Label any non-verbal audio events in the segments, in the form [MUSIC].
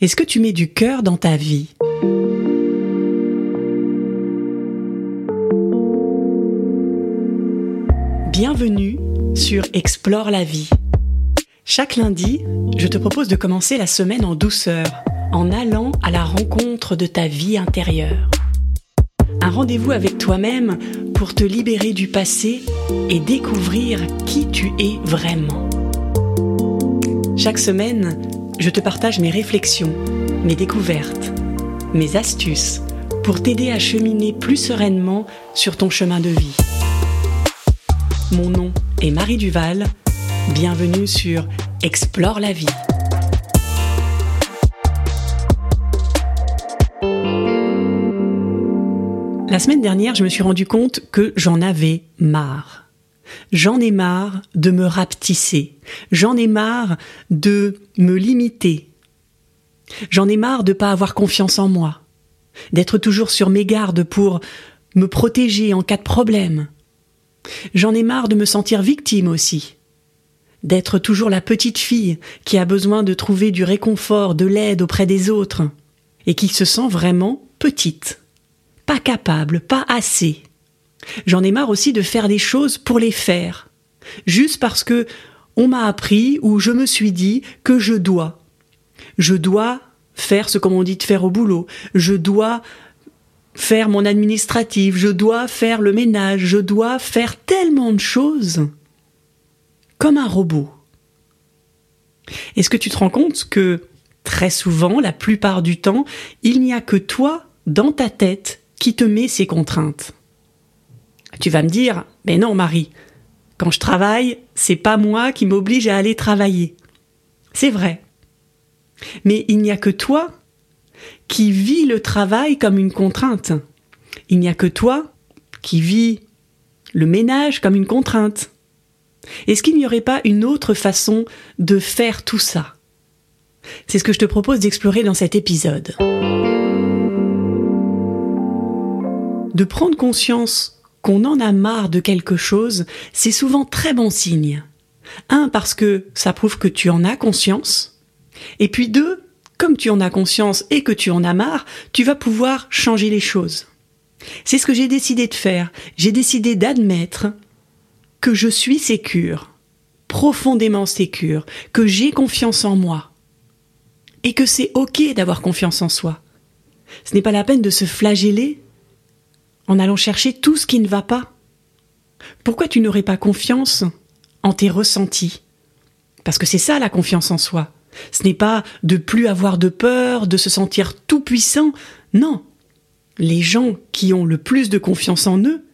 Est-ce que tu mets du cœur dans ta vie? Bienvenue sur Explore la vie. Chaque lundi, je te propose de commencer la semaine en douceur, en allant à la rencontre de ta vie intérieure. Un rendez-vous avec toi-même pour te libérer du passé et découvrir qui tu es vraiment. Chaque semaine, je te partage mes réflexions, mes découvertes, mes astuces pour t'aider à cheminer plus sereinement sur ton chemin de vie. Mon nom est Marie Duval. Bienvenue sur Explore la vie. La semaine dernière, je me suis rendu compte que j'en avais marre. J'en ai marre de me rapetisser. J'en ai marre de me limiter. J'en ai marre de pas avoir confiance en moi. D'être toujours sur mes gardes pour me protéger en cas de problème. J'en ai marre de me sentir victime aussi. D'être toujours la petite fille qui a besoin de trouver du réconfort, de l'aide auprès des autres. Et qui se sent vraiment petite. Pas capable, pas assez. J'en ai marre aussi de faire des choses pour les faire. Juste parce que on m'a appris ou je me suis dit que je dois. Je dois faire ce qu'on dit de faire au boulot. Je dois faire mon administratif. Je dois faire le ménage. Je dois faire tellement de choses. Comme un robot. Est-ce que tu te rends compte que très souvent, la plupart du temps, il n'y a que toi, dans ta tête, qui te met ces contraintes? Tu vas me dire, mais non, Marie, quand je travaille, c'est pas moi qui m'oblige à aller travailler. C'est vrai. Mais il n'y a que toi qui vis le travail comme une contrainte. Il n'y a que toi qui vis le ménage comme une contrainte. Est-ce qu'il n'y aurait pas une autre façon de faire tout ça? C'est ce que je te propose d'explorer dans cet épisode. De prendre conscience qu'on en a marre de quelque chose, c'est souvent très bon signe. Un, parce que ça prouve que tu en as conscience. Et puis deux, comme tu en as conscience et que tu en as marre, tu vas pouvoir changer les choses. C'est ce que j'ai décidé de faire. J'ai décidé d'admettre que je suis sécure, profondément sécure, que j'ai confiance en moi. Et que c'est ok d'avoir confiance en soi. Ce n'est pas la peine de se flageller en allant chercher tout ce qui ne va pas Pourquoi tu n'aurais pas confiance en tes ressentis? Parce que c'est ça la confiance en soi. Ce n'est pas de plus avoir de peur, de se sentir tout puissant. Non. Les gens qui ont le plus de confiance en eux,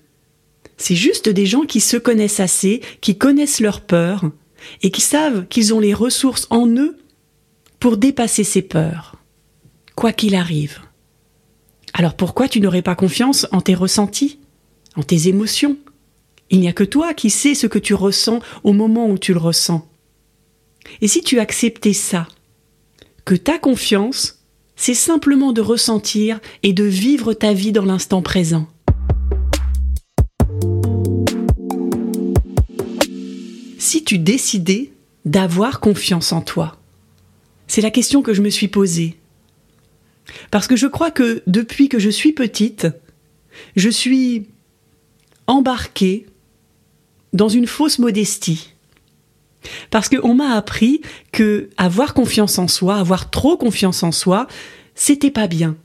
c'est juste des gens qui se connaissent assez, qui connaissent leurs peurs, et qui savent qu'ils ont les ressources en eux pour dépasser ces peurs, quoi qu'il arrive. Alors pourquoi tu n'aurais pas confiance en tes ressentis, en tes émotions? Il n'y a que toi qui sais ce que tu ressens au moment où tu le ressens. Et si tu acceptais ça, que ta confiance, c'est simplement de ressentir et de vivre ta vie dans l'instant présent. Si tu décidais d'avoir confiance en toi, c'est la question que je me suis posée. Parce que je crois que depuis que je suis petite, je suis embarquée dans une fausse modestie. Parce qu'on m'a appris que avoir confiance en soi, avoir trop confiance en soi, c'était pas bien.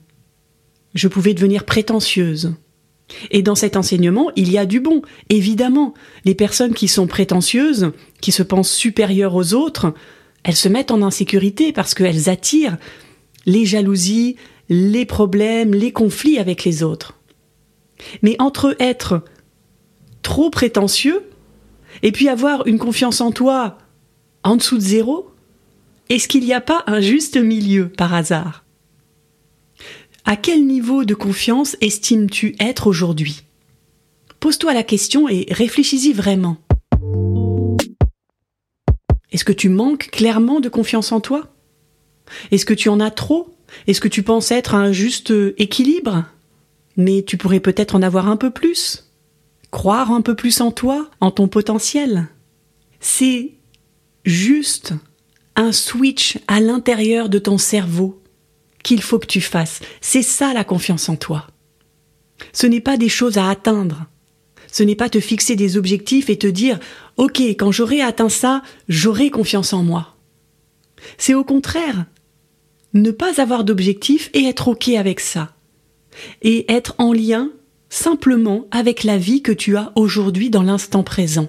Je pouvais devenir prétentieuse. Et dans cet enseignement, il y a du bon. Évidemment, les personnes qui sont prétentieuses, qui se pensent supérieures aux autres, elles se mettent en insécurité parce qu'elles attirent les jalousies, les problèmes, les conflits avec les autres. Mais entre être trop prétentieux et puis avoir une confiance en toi en dessous de zéro, est-ce qu'il n'y a pas un juste milieu par hasard? À quel niveau de confiance estimes-tu être aujourd'hui? Pose-toi la question et réfléchis-y vraiment. Est-ce que tu manques clairement de confiance en toi? Est-ce que tu en as trop? Est-ce que tu penses être un juste équilibre? Mais tu pourrais peut-être en avoir un peu plus Croire un peu plus en toi, en ton potentiel C'est juste un switch à l'intérieur de ton cerveau qu'il faut que tu fasses. C'est ça la confiance en toi. Ce n'est pas des choses à atteindre. Ce n'est pas te fixer des objectifs et te dire OK, quand j'aurai atteint ça, j'aurai confiance en moi. C'est au contraire ne pas avoir d'objectif et être OK avec ça. Et être en lien simplement avec la vie que tu as aujourd'hui dans l'instant présent.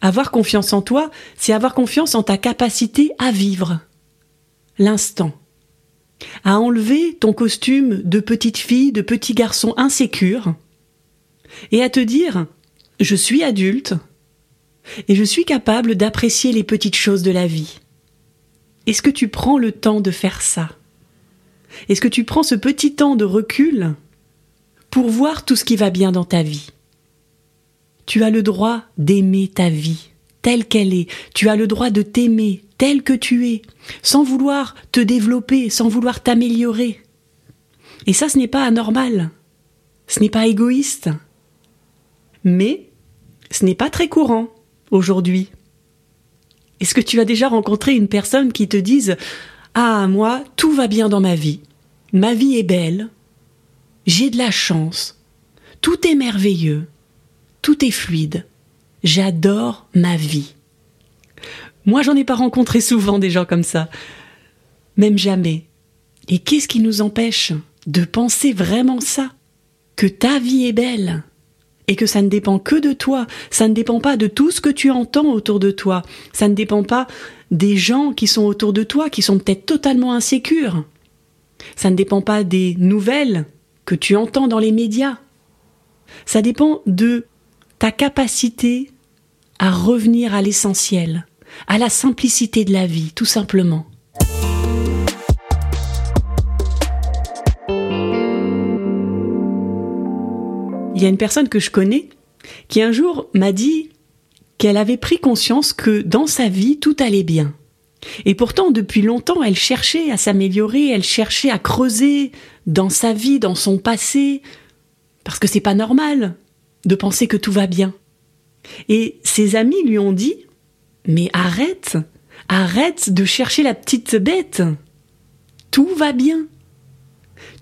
Avoir confiance en toi, c'est avoir confiance en ta capacité à vivre l'instant, à enlever ton costume de petite fille, de petit garçon insécure, et à te dire je suis adulte et je suis capable d'apprécier les petites choses de la vie. Est-ce que tu prends le temps de faire ça? Est-ce que tu prends ce petit temps de recul pour voir tout ce qui va bien dans ta vie? Tu as le droit d'aimer ta vie telle qu'elle est. Tu as le droit de t'aimer tel que tu es, sans vouloir te développer, sans vouloir t'améliorer. Et ça, ce n'est pas anormal. Ce n'est pas égoïste. Mais ce n'est pas très courant aujourd'hui. Est-ce que tu as déjà rencontré une personne qui te dise Ah, moi, tout va bien dans ma vie. Ma vie est belle. J'ai de la chance. Tout est merveilleux tout est fluide. J'adore ma vie. Moi, j'en ai pas rencontré souvent des gens comme ça. Même jamais. Et qu'est-ce qui nous empêche de penser vraiment ça? Que ta vie est belle et que ça ne dépend que de toi, ça ne dépend pas de tout ce que tu entends autour de toi, ça ne dépend pas des gens qui sont autour de toi, qui sont peut-être totalement insécures, ça ne dépend pas des nouvelles que tu entends dans les médias, ça dépend de ta capacité à revenir à l'essentiel, à la simplicité de la vie, tout simplement. Il y a une personne que je connais qui un jour m'a dit qu'elle avait pris conscience que dans sa vie tout allait bien. Et pourtant, depuis longtemps, elle cherchait à s'améliorer, elle cherchait à creuser dans sa vie, dans son passé, parce que c'est pas normal de penser que tout va bien. Et ses amis lui ont dit Mais arrête, arrête de chercher la petite bête. Tout va bien.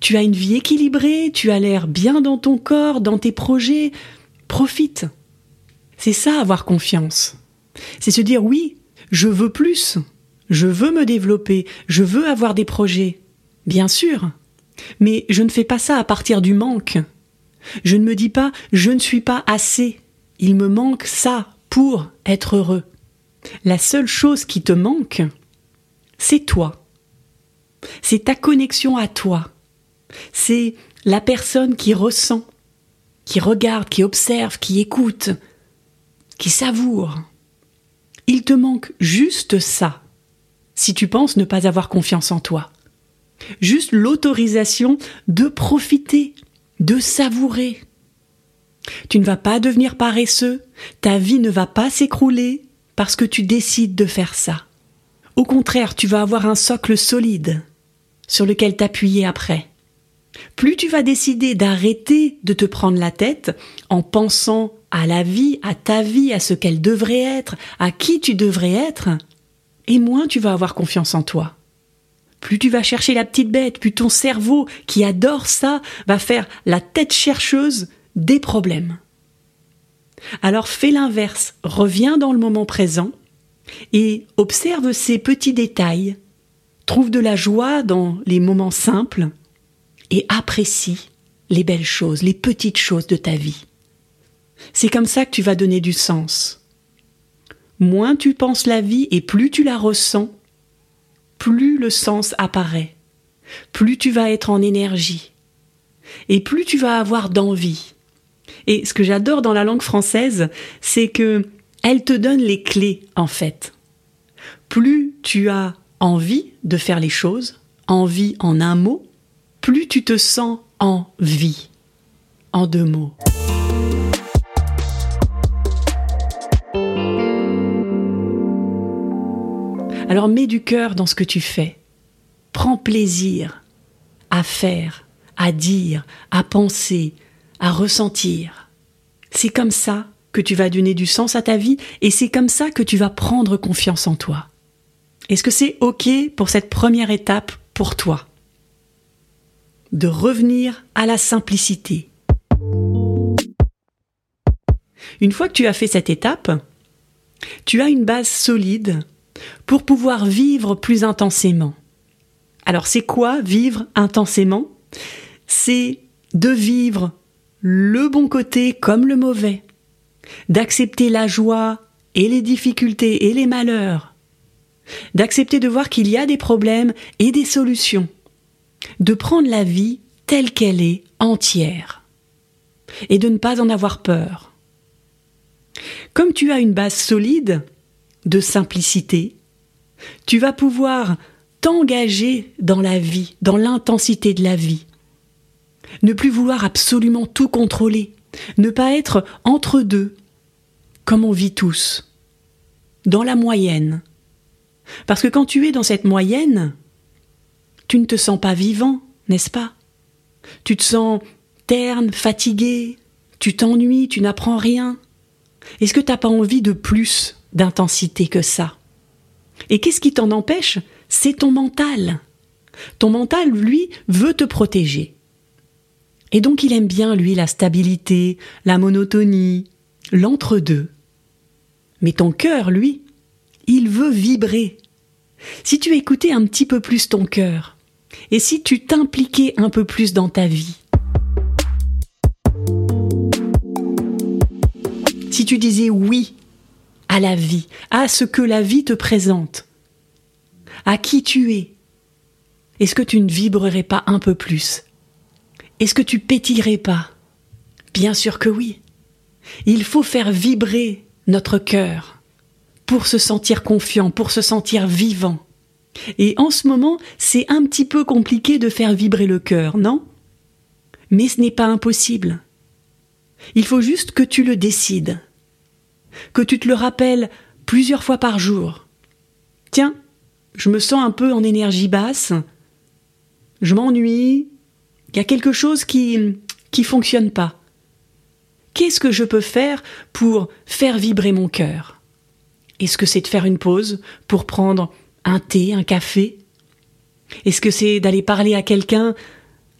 Tu as une vie équilibrée, tu as l'air bien dans ton corps, dans tes projets. Profite. C'est ça avoir confiance. C'est se dire oui, je veux plus. Je veux me développer, je veux avoir des projets. Bien sûr. Mais je ne fais pas ça à partir du manque. Je ne me dis pas je ne suis pas assez. Il me manque ça pour être heureux. La seule chose qui te manque, c'est toi. C'est ta connexion à toi. C'est la personne qui ressent, qui regarde, qui observe, qui écoute, qui savoure. Il te manque juste ça, si tu penses ne pas avoir confiance en toi. Juste l'autorisation de profiter de savourer. Tu ne vas pas devenir paresseux, ta vie ne va pas s'écrouler parce que tu décides de faire ça. Au contraire, tu vas avoir un socle solide sur lequel t'appuyer après. Plus tu vas décider d'arrêter de te prendre la tête en pensant à la vie, à ta vie, à ce qu'elle devrait être, à qui tu devrais être, et moins tu vas avoir confiance en toi. Plus tu vas chercher la petite bête, plus ton cerveau, qui adore ça, va faire la tête chercheuse des problèmes. Alors fais l'inverse, reviens dans le moment présent et observe ces petits détails, trouve de la joie dans les moments simples et apprécie les belles choses, les petites choses de ta vie. C'est comme ça que tu vas donner du sens. Moins tu penses la vie et plus tu la ressens, plus le sens apparaît, plus tu vas être en énergie, et plus tu vas avoir d'envie. Et ce que j'adore dans la langue française, c'est que elle te donne les clés, en fait. Plus tu as envie de faire les choses, envie en un mot, plus tu te sens en vie, en deux mots. Alors mets du cœur dans ce que tu fais. Prends plaisir à faire, à dire, à penser, à ressentir. C'est comme ça que tu vas donner du sens à ta vie et c'est comme ça que tu vas prendre confiance en toi. Est-ce que c'est OK pour cette première étape pour toi? De revenir à la simplicité. Une fois que tu as fait cette étape, tu as une base solide pour pouvoir vivre plus intensément. Alors c'est quoi vivre intensément? C'est de vivre le bon côté comme le mauvais, d'accepter la joie et les difficultés et les malheurs, d'accepter de voir qu'il y a des problèmes et des solutions, de prendre la vie telle qu'elle est entière, et de ne pas en avoir peur. Comme tu as une base solide de simplicité, tu vas pouvoir t'engager dans la vie, dans l'intensité de la vie. Ne plus vouloir absolument tout contrôler, ne pas être entre deux, comme on vit tous, dans la moyenne. Parce que quand tu es dans cette moyenne, tu ne te sens pas vivant, n'est-ce pas? Tu te sens terne, fatigué, tu t'ennuies, tu n'apprends rien. Est-ce que tu n'as pas envie de plus d'intensité que ça? Et qu'est-ce qui t'en empêche? C'est ton mental. Ton mental, lui, veut te protéger. Et donc il aime bien, lui, la stabilité, la monotonie, l'entre-deux. Mais ton cœur, lui, il veut vibrer. Si tu écoutais un petit peu plus ton cœur, et si tu t'impliquais un peu plus dans ta vie, si tu disais oui à la vie, à ce que la vie te présente, à qui tu es, est-ce que tu ne vibrerais pas un peu plus? Est-ce que tu pétillerais pas? Bien sûr que oui. Il faut faire vibrer notre cœur pour se sentir confiant, pour se sentir vivant. Et en ce moment, c'est un petit peu compliqué de faire vibrer le cœur, non? Mais ce n'est pas impossible. Il faut juste que tu le décides, que tu te le rappelles plusieurs fois par jour. Tiens, je me sens un peu en énergie basse, je m'ennuie, il y a quelque chose qui qui fonctionne pas. Qu'est-ce que je peux faire pour faire vibrer mon cœur? Est-ce que c'est de faire une pause pour prendre un thé, un café Est-ce que c'est d'aller parler à quelqu'un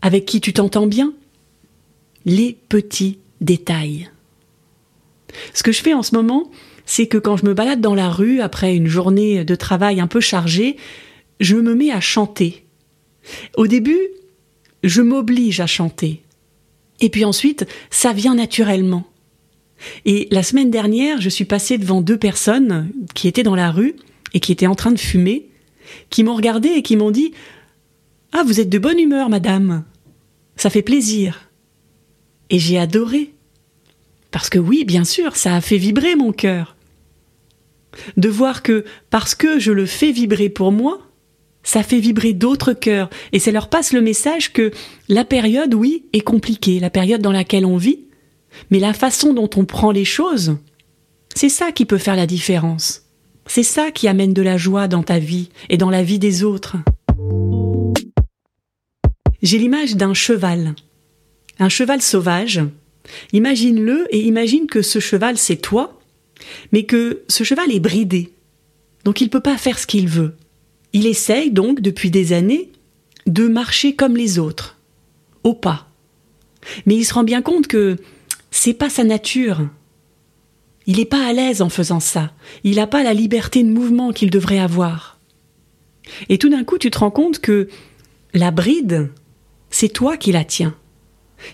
avec qui tu t'entends bien? Les petits détails. Ce que je fais en ce moment, c'est que quand je me balade dans la rue après une journée de travail un peu chargée, je me mets à chanter. Au début, je m'oblige à chanter. Et puis ensuite, ça vient naturellement. Et la semaine dernière, je suis passée devant deux personnes qui étaient dans la rue et qui étaient en train de fumer, qui m'ont regardé et qui m'ont dit Ah, vous êtes de bonne humeur, madame. Ça fait plaisir. Et j'ai adoré. Parce que oui, bien sûr, ça a fait vibrer mon cœur. De voir que, parce que je le fais vibrer pour moi, ça fait vibrer d'autres cœurs, et ça leur passe le message que la période, oui, est compliquée, la période dans laquelle on vit, mais la façon dont on prend les choses, c'est ça qui peut faire la différence. C'est ça qui amène de la joie dans ta vie et dans la vie des autres. J'ai l'image d'un cheval. Un cheval sauvage. Imagine-le et imagine que ce cheval c'est toi, mais que ce cheval est bridé. Donc il ne peut pas faire ce qu'il veut. Il essaye donc depuis des années de marcher comme les autres, au pas. Mais il se rend bien compte que c'est pas sa nature, il n'est pas à l'aise en faisant ça. Il n'a pas la liberté de mouvement qu'il devrait avoir. Et tout d'un coup, tu te rends compte que la bride, c'est toi qui la tiens.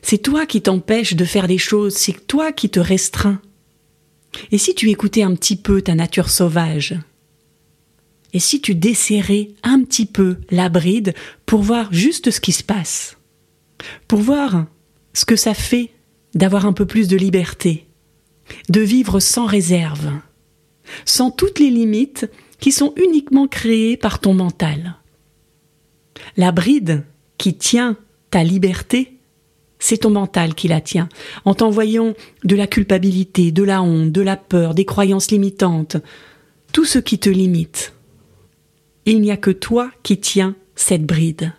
C'est toi qui t'empêche de faire des choses, c'est toi qui te restreins. Et si tu écoutais un petit peu ta nature sauvage Et si tu desserrais un petit peu la bride pour voir juste ce qui se passe Pour voir ce que ça fait d'avoir un peu plus de liberté de vivre sans réserve, sans toutes les limites qui sont uniquement créées par ton mental. La bride qui tient ta liberté, c'est ton mental qui la tient, en t'envoyant de la culpabilité, de la honte, de la peur, des croyances limitantes, tout ce qui te limite. Il n'y a que toi qui tiens cette bride.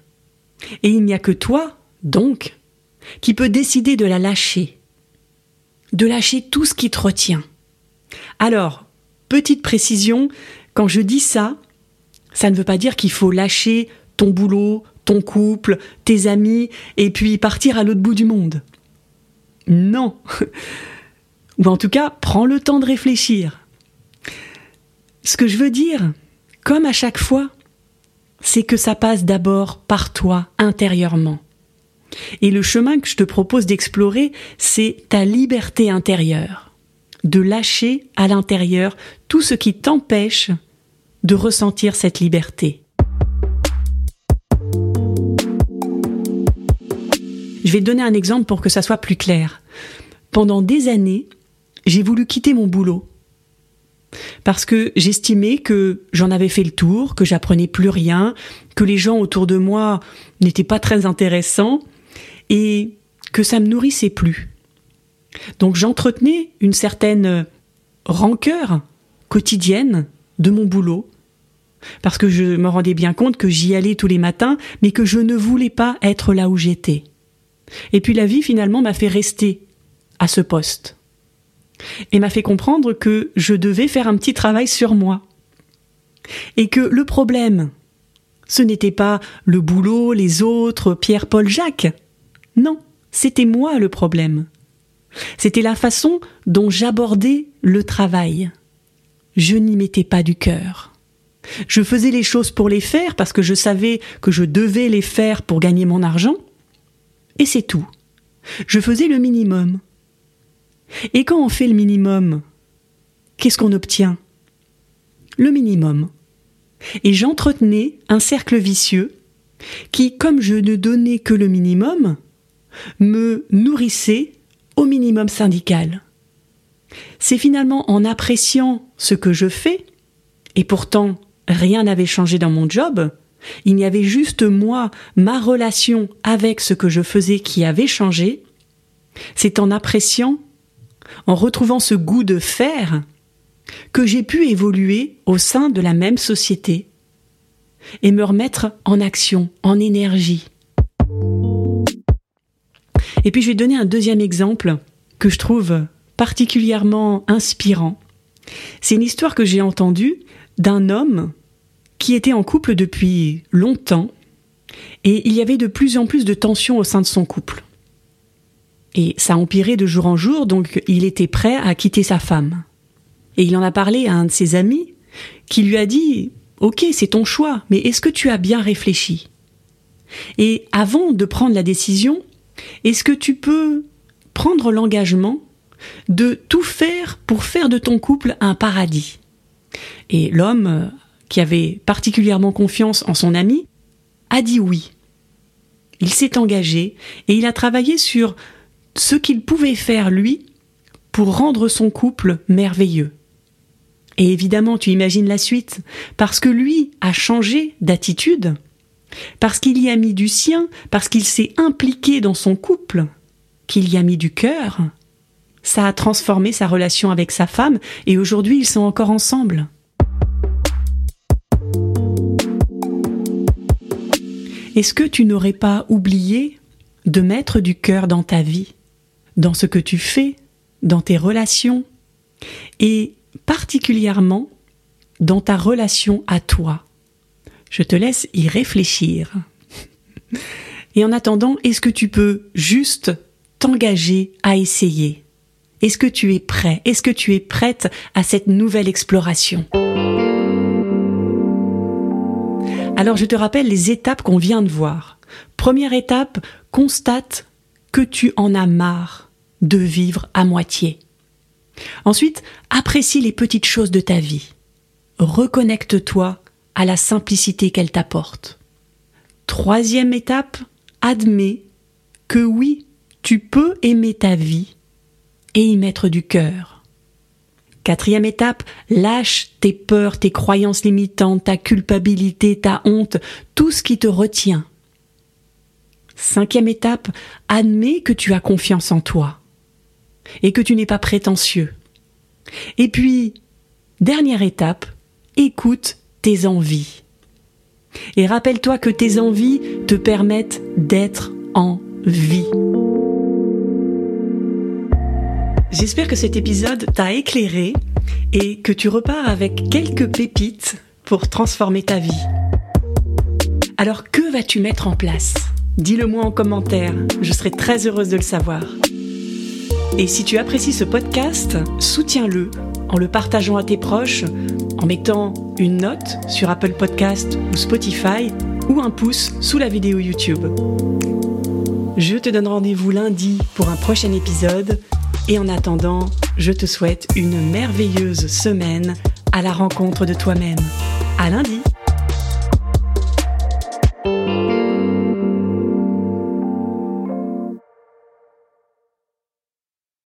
Et il n'y a que toi, donc, qui peux décider de la lâcher, de lâcher tout ce qui te retient. Alors, petite précision, quand je dis ça, ça ne veut pas dire qu'il faut lâcher ton boulot, ton couple, tes amis, et puis partir à l'autre bout du monde. Non. [LAUGHS] Ou en tout cas, prends le temps de réfléchir. Ce que je veux dire, comme à chaque fois, c'est que ça passe d'abord par toi intérieurement. Et le chemin que je te propose d'explorer, c'est ta liberté intérieure, de lâcher à l'intérieur tout ce qui t'empêche de ressentir cette liberté. Je vais te donner un exemple pour que ça soit plus clair. Pendant des années, j'ai voulu quitter mon boulot parce que j'estimais que j'en avais fait le tour, que j'apprenais plus rien, que les gens autour de moi n'étaient pas très intéressants et que ça me nourrissait plus. Donc j'entretenais une certaine rancœur quotidienne de mon boulot parce que je me rendais bien compte que j'y allais tous les matins, mais que je ne voulais pas être là où j'étais. Et puis la vie finalement m'a fait rester à ce poste et m'a fait comprendre que je devais faire un petit travail sur moi. Et que le problème, ce n'était pas le boulot, les autres, Pierre, Paul, Jacques. Non, c'était moi le problème. C'était la façon dont j'abordais le travail. Je n'y mettais pas du cœur. Je faisais les choses pour les faire parce que je savais que je devais les faire pour gagner mon argent. Et c'est tout. Je faisais le minimum. Et quand on fait le minimum, qu'est-ce qu'on obtient? Le minimum. Et j'entretenais un cercle vicieux qui, comme je ne donnais que le minimum, me nourrissait au minimum syndical. C'est finalement en appréciant ce que je fais, et pourtant rien n'avait changé dans mon job, il y avait juste moi, ma relation avec ce que je faisais qui avait changé, c'est en appréciant en retrouvant ce goût de faire, que j'ai pu évoluer au sein de la même société et me remettre en action, en énergie. Et puis je vais donner un deuxième exemple que je trouve particulièrement inspirant. C'est une histoire que j'ai entendue d'un homme qui était en couple depuis longtemps et il y avait de plus en plus de tensions au sein de son couple. Et ça empirait de jour en jour, donc il était prêt à quitter sa femme. Et il en a parlé à un de ses amis, qui lui a dit Ok, c'est ton choix, mais est-ce que tu as bien réfléchi? Et avant de prendre la décision, est-ce que tu peux prendre l'engagement de tout faire pour faire de ton couple un paradis? Et l'homme, qui avait particulièrement confiance en son ami, a dit oui. Il s'est engagé et il a travaillé sur ce qu'il pouvait faire lui pour rendre son couple merveilleux. Et évidemment, tu imagines la suite, parce que lui a changé d'attitude, parce qu'il y a mis du sien, parce qu'il s'est impliqué dans son couple, qu'il y a mis du cœur, ça a transformé sa relation avec sa femme, et aujourd'hui ils sont encore ensemble. Est-ce que tu n'aurais pas oublié de mettre du cœur dans ta vie dans ce que tu fais, dans tes relations, et particulièrement dans ta relation à toi? Je te laisse y réfléchir. Et en attendant, est-ce que tu peux juste t'engager à essayer? Est-ce que tu es prêt? Est-ce que tu es prête à cette nouvelle exploration? Alors je te rappelle les étapes qu'on vient de voir. Première étape, constate que tu en as marre de vivre à moitié. Ensuite, apprécie les petites choses de ta vie. Reconnecte-toi à la simplicité qu'elle t'apporte. Troisième étape, admets que oui, tu peux aimer ta vie et y mettre du cœur. Quatrième étape, lâche tes peurs, tes croyances limitantes, ta culpabilité, ta honte, tout ce qui te retient. Cinquième étape, admets que tu as confiance en toi et que tu n'es pas prétentieux. Et puis, dernière étape, écoute tes envies. Et rappelle-toi que tes envies te permettent d'être en vie. J'espère que cet épisode t'a éclairé et que tu repars avec quelques pépites pour transformer ta vie. Alors que vas-tu mettre en place? Dis-le moi en commentaire, je serai très heureuse de le savoir. Et si tu apprécies ce podcast, soutiens-le en le partageant à tes proches, en mettant une note sur Apple Podcast ou Spotify ou un pouce sous la vidéo YouTube. Je te donne rendez-vous lundi pour un prochain épisode et en attendant, je te souhaite une merveilleuse semaine à la rencontre de toi-même. À lundi!